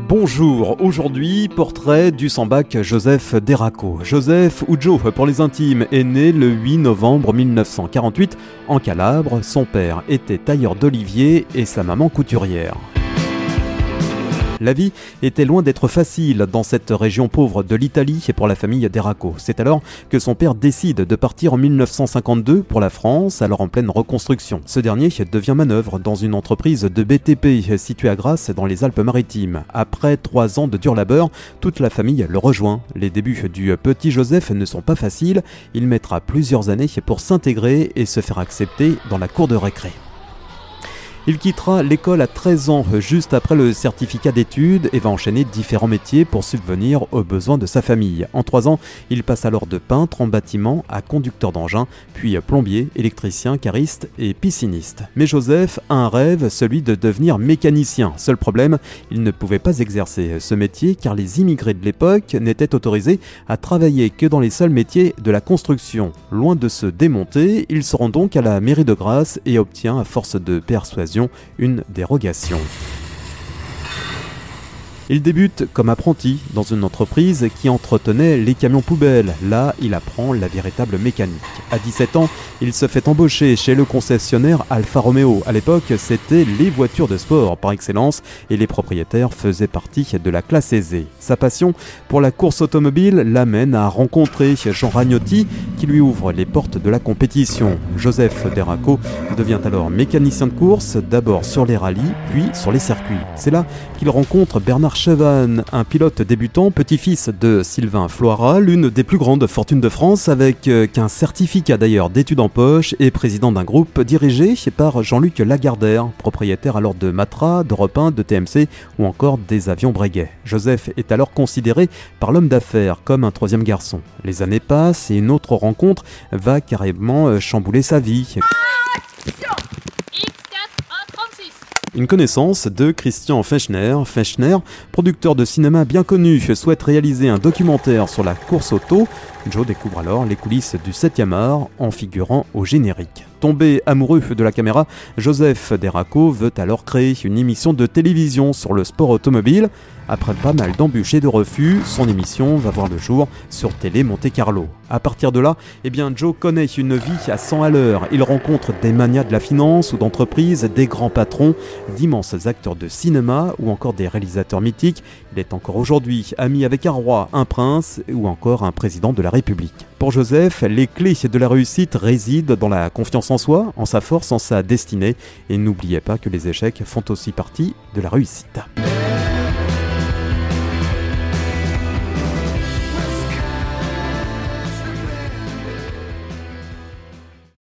Bonjour, aujourd'hui portrait du sambac Joseph Deraco. Joseph ou Joe pour les intimes est né le 8 novembre 1948 en Calabre. Son père était tailleur d'olivier et sa maman couturière. La vie était loin d'être facile dans cette région pauvre de l'Italie et pour la famille d'Eraco. C'est alors que son père décide de partir en 1952 pour la France, alors en pleine reconstruction. Ce dernier devient manœuvre dans une entreprise de BTP située à Grasse dans les Alpes-Maritimes. Après trois ans de dur labeur, toute la famille le rejoint. Les débuts du petit Joseph ne sont pas faciles. Il mettra plusieurs années pour s'intégrer et se faire accepter dans la cour de récré. Il quittera l'école à 13 ans, juste après le certificat d'études, et va enchaîner différents métiers pour subvenir aux besoins de sa famille. En 3 ans, il passe alors de peintre en bâtiment à conducteur d'engin, puis plombier, électricien, cariste et pisciniste. Mais Joseph a un rêve, celui de devenir mécanicien. Seul problème, il ne pouvait pas exercer ce métier car les immigrés de l'époque n'étaient autorisés à travailler que dans les seuls métiers de la construction. Loin de se démonter, il se rend donc à la mairie de Grasse et obtient, à force de persuasion, une dérogation. Il débute comme apprenti dans une entreprise qui entretenait les camions poubelles. Là, il apprend la véritable mécanique. À 17 ans, il se fait embaucher chez le concessionnaire Alfa Romeo. À l'époque, c'était les voitures de sport par excellence et les propriétaires faisaient partie de la classe aisée. Sa passion pour la course automobile l'amène à rencontrer Jean Ragnotti qui lui ouvre les portes de la compétition. Joseph Deraco devient alors mécanicien de course, d'abord sur les rallyes, puis sur les circuits. C'est là qu'il rencontre Bernard Chevan, un pilote débutant, petit-fils de Sylvain Floira, l'une des plus grandes fortunes de France, avec euh, qu'un certificat d'ailleurs d'études en poche et président d'un groupe dirigé par Jean-Luc Lagardère, propriétaire alors de Matra, d'Europe 1, de TMC ou encore des avions Breguet. Joseph est alors considéré par l'homme d'affaires comme un troisième garçon. Les années passent et une autre rencontre va carrément euh, chambouler sa vie. Une connaissance de Christian Fechner. Fechner, producteur de cinéma bien connu, souhaite réaliser un documentaire sur la course auto. Joe découvre alors les coulisses du 7e art en figurant au générique. Tombé amoureux de la caméra, Joseph Deraco veut alors créer une émission de télévision sur le sport automobile. Après pas mal d'embûches et de refus, son émission va voir le jour sur Télé Monte Carlo. À partir de là, eh bien Joe connaît une vie à 100 à l'heure. Il rencontre des manias de la finance ou d'entreprise, des grands patrons, d'immenses acteurs de cinéma ou encore des réalisateurs mythiques. Il est encore aujourd'hui ami avec un roi, un prince ou encore un président de la République. Pour Joseph, les clés de la réussite résident dans la confiance en soi, en sa force, en sa destinée. Et n'oubliez pas que les échecs font aussi partie de la réussite.